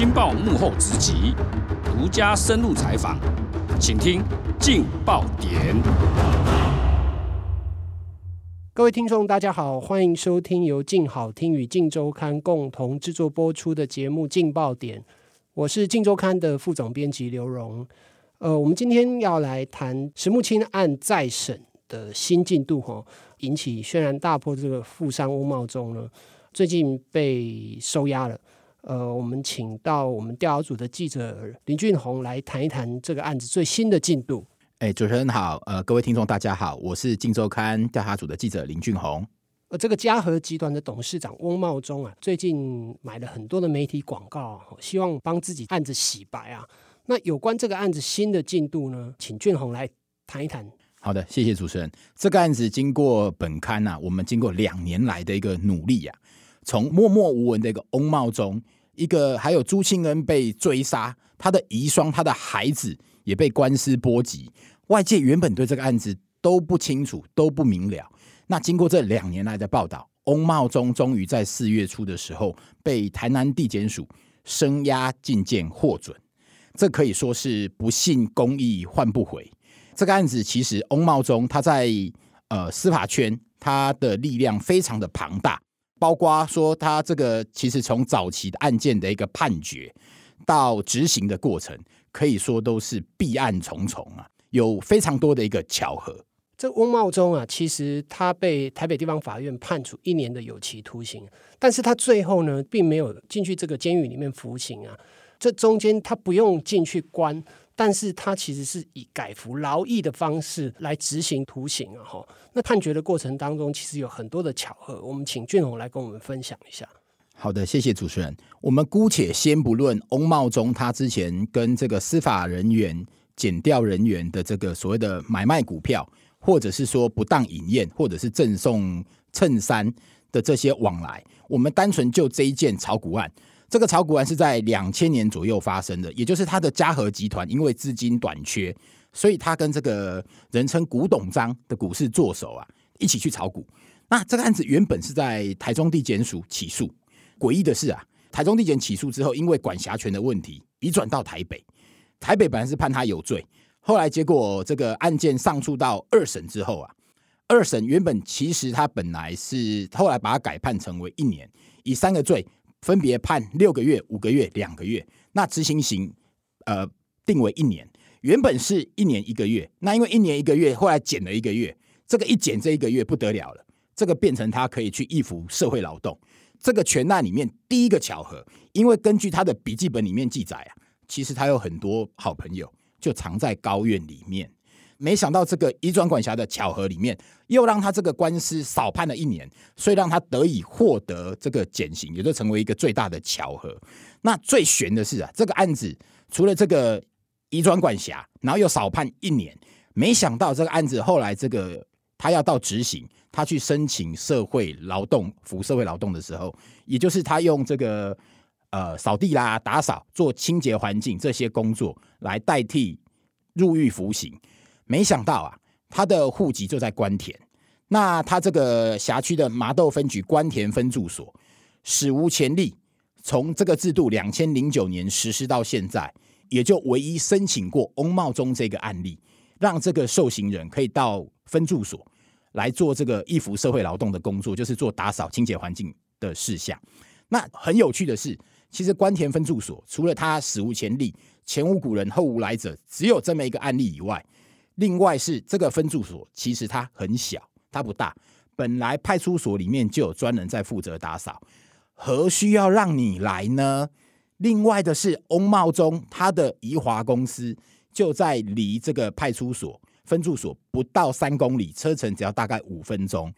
镜报幕后直击，独家深入采访，请听劲爆点。各位听众，大家好，欢迎收听由镜好听与镜周刊共同制作播出的节目《劲爆点》，我是镜周刊的副总编辑刘荣。呃，我们今天要来谈石木清案再审的新进度，哈，引起轩然大波。这个富商翁茂忠呢，最近被收押了。呃，我们请到我们调查组的记者林俊宏来谈一谈这个案子最新的进度。哎，主持人好，呃，各位听众大家好，我是镜周刊调查组的记者林俊宏。呃，这个嘉禾集团的董事长翁茂忠啊，最近买了很多的媒体广告，希望帮自己案子洗白啊。那有关这个案子新的进度呢，请俊宏来谈一谈。好的，谢谢主持人。这个案子经过本刊呐、啊，我们经过两年来的一个努力呀、啊。从默默无闻的一个翁茂忠，一个还有朱庆恩被追杀，他的遗孀、他的孩子也被官司波及，外界原本对这个案子都不清楚、都不明了。那经过这两年来的报道，翁茂忠终于在四月初的时候被台南地检署声押禁见获准，这可以说是不信公义换不回。这个案子其实翁茂忠他在呃司法圈他的力量非常的庞大。包括说，他这个其实从早期的案件的一个判决到执行的过程，可以说都是弊案重重啊，有非常多的一个巧合。这翁茂忠啊，其实他被台北地方法院判处一年的有期徒刑，但是他最后呢，并没有进去这个监狱里面服刑啊，这中间他不用进去关。但是他其实是以改服劳役的方式来执行徒刑啊！哈，那判决的过程当中，其实有很多的巧合。我们请俊宏来跟我们分享一下。好的，谢谢主持人。我们姑且先不论翁茂忠他之前跟这个司法人员、检调人员的这个所谓的买卖股票，或者是说不当饮宴，或者是赠送衬衫的这些往来，我们单纯就这一件炒股案。这个炒股案是在两千年左右发生的，也就是他的嘉禾集团因为资金短缺，所以他跟这个人称古董章的股市作手啊一起去炒股。那这个案子原本是在台中地检署起诉，诡异的是啊，台中地检起诉之后，因为管辖权的问题，移转到台北。台北本来是判他有罪，后来结果这个案件上诉到二审之后啊，二审原本其实他本来是后来把它改判成为一年，以三个罪。分别判六个月、五个月、两个月，那执行刑呃定为一年，原本是一年一个月，那因为一年一个月，后来减了一个月，这个一减这一个月不得了了，这个变成他可以去易服社会劳动。这个全案里面第一个巧合，因为根据他的笔记本里面记载啊，其实他有很多好朋友就藏在高院里面。没想到这个移转管辖的巧合里面，又让他这个官司少判了一年，所以让他得以获得这个减刑，也就成为一个最大的巧合。那最悬的是啊，这个案子除了这个移转管辖，然后又少判一年，没想到这个案子后来这个他要到执行，他去申请社会劳动服社会劳动的时候，也就是他用这个呃扫地啦、打扫、做清洁环境这些工作来代替入狱服刑。没想到啊，他的户籍就在官田。那他这个辖区的麻豆分局官田分驻所，史无前例，从这个制度两千零九年实施到现在，也就唯一申请过翁茂忠这个案例，让这个受刑人可以到分驻所来做这个易服社会劳动的工作，就是做打扫清洁环境的事项。那很有趣的是，其实官田分驻所除了他史无前例、前无古人、后无来者，只有这么一个案例以外。另外是这个分驻所，其实它很小，它不大。本来派出所里面就有专人在负责打扫，何需要让你来呢？另外的是翁茂忠，他的宜华公司就在离这个派出所分驻所不到三公里，车程只要大概五分钟。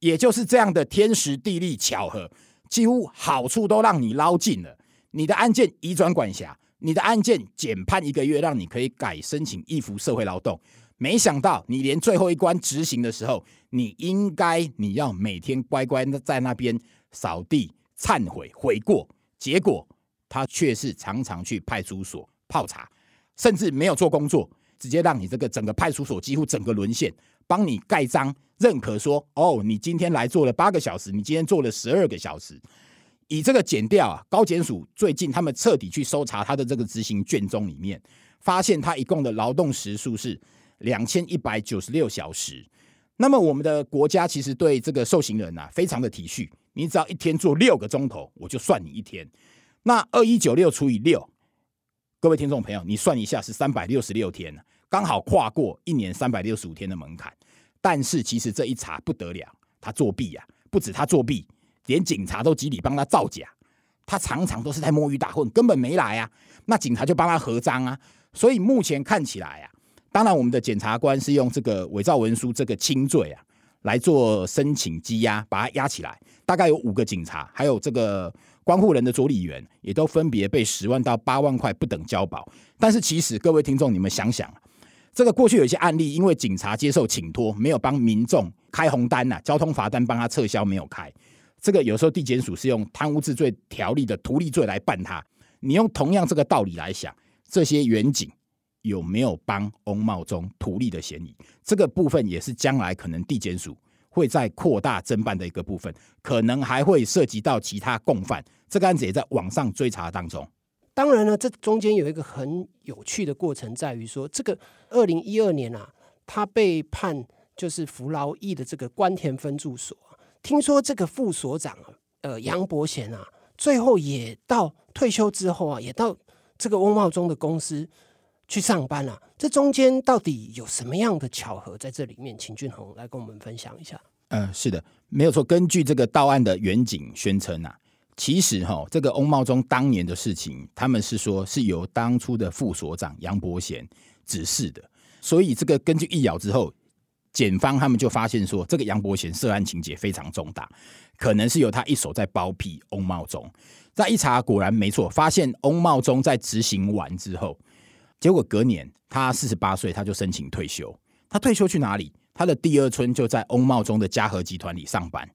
也就是这样的天时地利巧合，几乎好处都让你捞尽了。你的案件移转管辖，你的案件减判一个月，让你可以改申请易服社会劳动。没想到你连最后一关执行的时候，你应该你要每天乖乖的在那边扫地、忏悔、悔过，结果他却是常常去派出所泡茶，甚至没有做工作，直接让你这个整个派出所几乎整个沦陷，帮你盖章认可说，哦，你今天来做了八个小时，你今天做了十二个小时，以这个减掉啊，高检署最近他们彻底去搜查他的这个执行卷宗里面，发现他一共的劳动时数是两千一百九十六小时。那么我们的国家其实对这个受刑人啊非常的体恤，你只要一天做六个钟头，我就算你一天。那二一九六除以六，各位听众朋友，你算一下是三百六十六天，刚好跨过一年三百六十五天的门槛。但是其实这一查不得了，他作弊呀、啊！不止他作弊。连警察都极力帮他造假，他常常都是在摸鱼打混，根本没来啊。那警察就帮他合章啊。所以目前看起来啊，当然我们的检察官是用这个伪造文书这个轻罪啊来做申请羁押，把他押起来。大概有五个警察，还有这个观护人的佐理员，也都分别被十万到八万块不等交保。但是其实各位听众，你们想想，这个过去有一些案例，因为警察接受请托，没有帮民众开红单呐、交通罚单帮他撤销，没有开。这个有时候地检署是用贪污治罪条例的图利罪来办他，你用同样这个道理来想，这些员警有没有帮翁茂忠图利的嫌疑？这个部分也是将来可能地检署会再扩大侦办的一个部分，可能还会涉及到其他共犯。这个案子也在网上追查当中。当然呢，这中间有一个很有趣的过程，在于说，这个二零一二年啊，他被判就是服劳役的这个官田分驻所。听说这个副所长，呃，杨伯贤啊，最后也到退休之后啊，也到这个翁茂忠的公司去上班了啊。这中间到底有什么样的巧合在这里面？请俊宏来跟我们分享一下。嗯，是的，没有错。根据这个到案的员警宣称啊，其实哈，这个翁茂忠当年的事情，他们是说是由当初的副所长杨伯贤指示的，所以这个根据一咬之后。检方他们就发现说，这个杨伯贤涉案情节非常重大，可能是由他一手在包庇翁茂忠。再一查，果然没错，发现翁茂忠在执行完之后，结果隔年他四十八岁，他就申请退休。他退休去哪里？他的第二春就在翁茂忠的嘉禾集团里上班。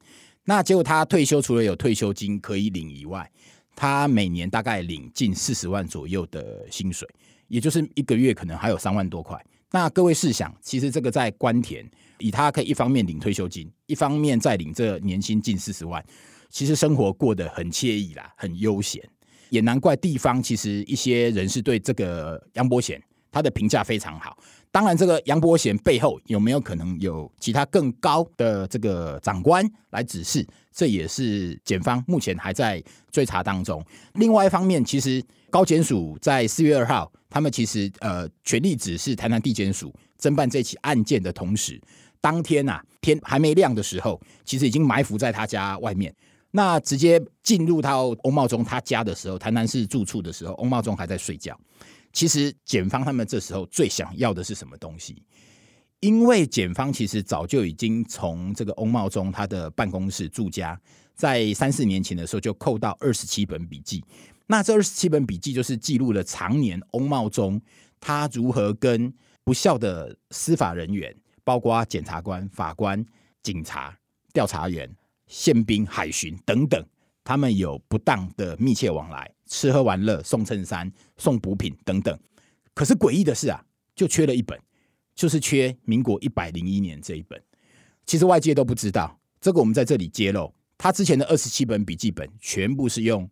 那结果他退休，除了有退休金可以领以外，他每年大概领近四十万左右的薪水，也就是一个月可能还有三万多块。那各位试想，其实这个在官田，以他可以一方面领退休金，一方面再领这年薪近四十万，其实生活过得很惬意啦，很悠闲，也难怪地方其实一些人士对这个杨伯贤他的评价非常好。当然，这个杨伯贤背后有没有可能有其他更高的这个长官来指示，这也是检方目前还在追查当中。另外一方面，其实高检署在四月二号。他们其实呃，全力指示台南地检署侦办这起案件的同时，当天啊，天还没亮的时候，其实已经埋伏在他家外面。那直接进入到翁茂忠他家的时候，台南市住处的时候，翁茂忠还在睡觉。其实检方他们这时候最想要的是什么东西？因为检方其实早就已经从这个翁茂忠他的办公室住家，在三四年前的时候就扣到二十七本笔记。那这二十七本笔记就是记录了常年翁茂忠他如何跟不肖的司法人员，包括检察官、法官、警察、调查员、宪兵、海巡等等，他们有不当的密切往来，吃喝玩乐、送衬衫、送补品等等。可是诡异的是啊，就缺了一本，就是缺民国一百零一年这一本。其实外界都不知道，这个我们在这里揭露，他之前的二十七本笔记本全部是用。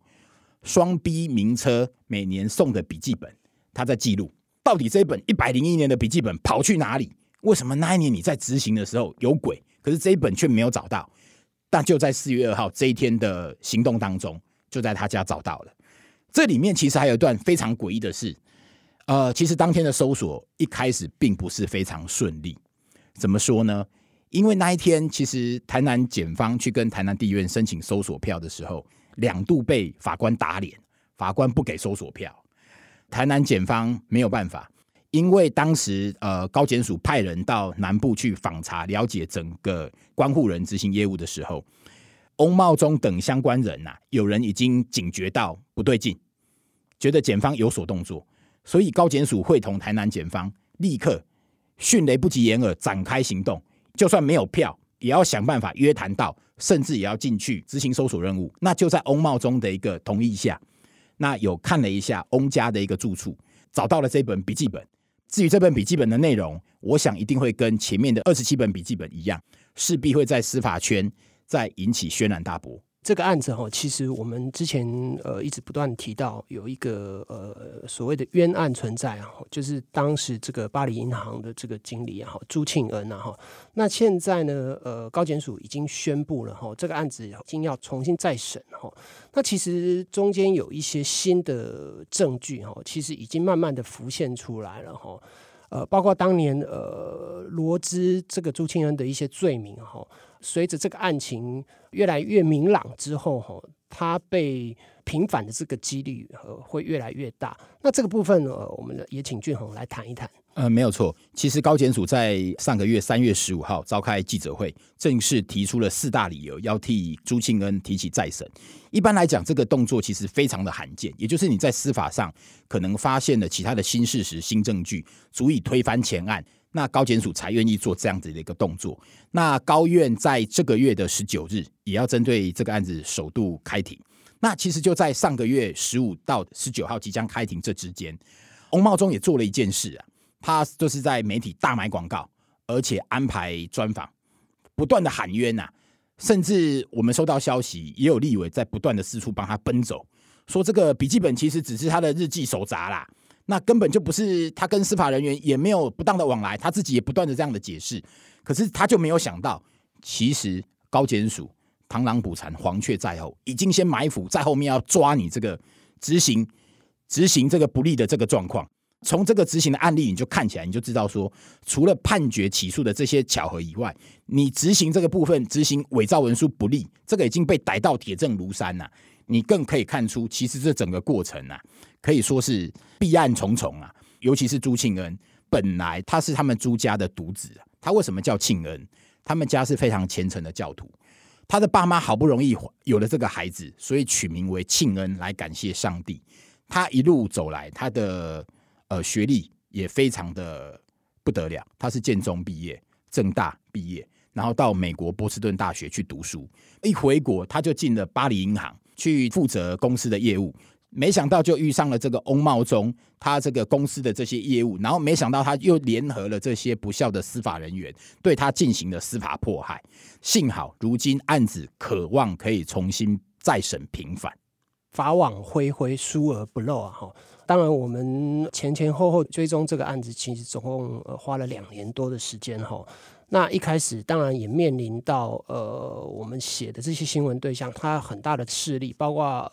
双 B 名车每年送的笔记本，他在记录到底这一本一百零一年的笔记本跑去哪里？为什么那一年你在执行的时候有鬼，可是这一本却没有找到？但就在四月二号这一天的行动当中，就在他家找到了。这里面其实还有一段非常诡异的事，呃，其实当天的搜索一开始并不是非常顺利。怎么说呢？因为那一天其实台南检方去跟台南地院申请搜索票的时候。两度被法官打脸，法官不给搜索票，台南检方没有办法，因为当时呃高检署派人到南部去访查，了解整个关护人执行业务的时候，翁茂忠等相关人呐、啊，有人已经警觉到不对劲，觉得检方有所动作，所以高检署会同台南检方立刻迅雷不及掩耳展开行动，就算没有票，也要想办法约谈到。甚至也要进去执行搜索任务。那就在翁茂忠的一个同意下，那有看了一下翁家的一个住处，找到了这本笔记本。至于这本笔记本的内容，我想一定会跟前面的二十七本笔记本一样，势必会在司法圈再引起轩然大波。这个案子哈，其实我们之前呃一直不断提到有一个呃所谓的冤案存在啊，就是当时这个巴黎银行的这个经理哈朱庆恩呐哈，那现在呢呃高检署已经宣布了哈，这个案子已经要重新再审哈，那其实中间有一些新的证据哈，其实已经慢慢的浮现出来了哈，呃包括当年呃罗织这个朱庆恩的一些罪名哈。随着这个案情越来越明朗之后，哈，他被平反的这个几率呃会越来越大。那这个部分呢，我们也请俊宏来谈一谈。呃，没有错，其实高检署在上个月三月十五号召开记者会，正式提出了四大理由，要替朱庆恩提起再审。一般来讲，这个动作其实非常的罕见，也就是你在司法上可能发现了其他的新事实、新证据，足以推翻前案。那高检署才愿意做这样子的一个动作。那高院在这个月的十九日也要针对这个案子首度开庭。那其实就在上个月十五到十九号即将开庭这之间，翁茂忠也做了一件事啊，他就是在媒体大买广告，而且安排专访，不断的喊冤呐，甚至我们收到消息，也有立委在不断的四处帮他奔走，说这个笔记本其实只是他的日记手札啦。那根本就不是他跟司法人员也没有不当的往来，他自己也不断的这样的解释，可是他就没有想到，其实高检署螳螂捕蝉，黄雀在后，已经先埋伏在后面要抓你这个执行执行这个不利的这个状况。从这个执行的案例，你就看起来，你就知道说，除了判决起诉的这些巧合以外，你执行这个部分执行伪造文书不利，这个已经被逮到铁证如山了。你更可以看出，其实这整个过程啊，可以说是弊案重重啊。尤其是朱庆恩，本来他是他们朱家的独子，他为什么叫庆恩？他们家是非常虔诚的教徒，他的爸妈好不容易有了这个孩子，所以取名为庆恩来感谢上帝。他一路走来，他的呃学历也非常的不得了，他是建中毕业，政大毕业，然后到美国波士顿大学去读书，一回国他就进了巴黎银行。去负责公司的业务，没想到就遇上了这个翁茂忠，他这个公司的这些业务，然后没想到他又联合了这些不肖的司法人员，对他进行了司法迫害。幸好如今案子可望可以重新再审平反，法网恢恢，疏而不漏啊！哈，当然我们前前后后追踪这个案子，其实总共花了两年多的时间哈。那一开始当然也面临到呃，我们写的这些新闻对象，他很大的势力，包括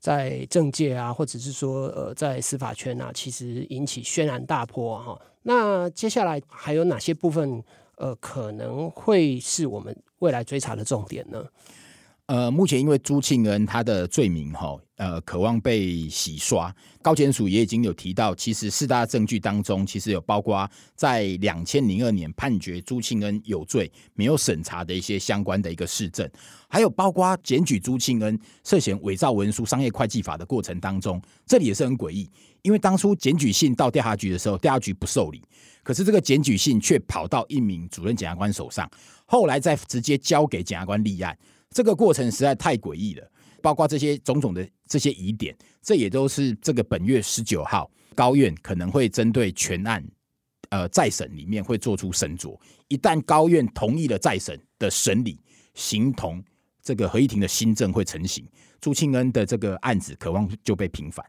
在政界啊，或者是说呃，在司法圈啊，其实引起轩然大波哈、啊。那接下来还有哪些部分呃，可能会是我们未来追查的重点呢？呃，目前因为朱庆恩他的罪名哈，呃，渴望被洗刷，高检署也已经有提到，其实四大证据当中，其实有包括在两千零二年判决朱庆恩有罪没有审查的一些相关的一个事证，还有包括检举朱庆恩涉嫌伪造文书、商业会计法的过程当中，这里也是很诡异，因为当初检举信到调查局的时候，调查局不受理，可是这个检举信却跑到一名主任检察官手上，后来再直接交给检察官立案。这个过程实在太诡异了，包括这些种种的这些疑点，这也都是这个本月十九号高院可能会针对全案，呃，再审里面会做出斟酌。一旦高院同意了再审的审理，形同这个合议庭的新政会成型，朱庆恩的这个案子可望就被平反。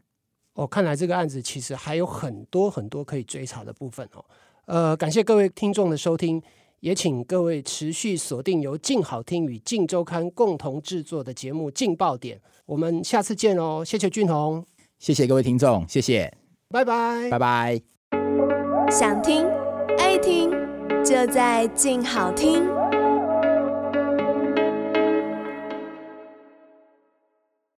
哦，看来这个案子其实还有很多很多可以追查的部分哦。呃，感谢各位听众的收听。也请各位持续锁定由静好听与静周刊共同制作的节目《静爆点》，我们下次见哦！谢谢俊宏，谢谢各位听众，谢谢，拜拜，拜拜。想听爱听，就在静好听。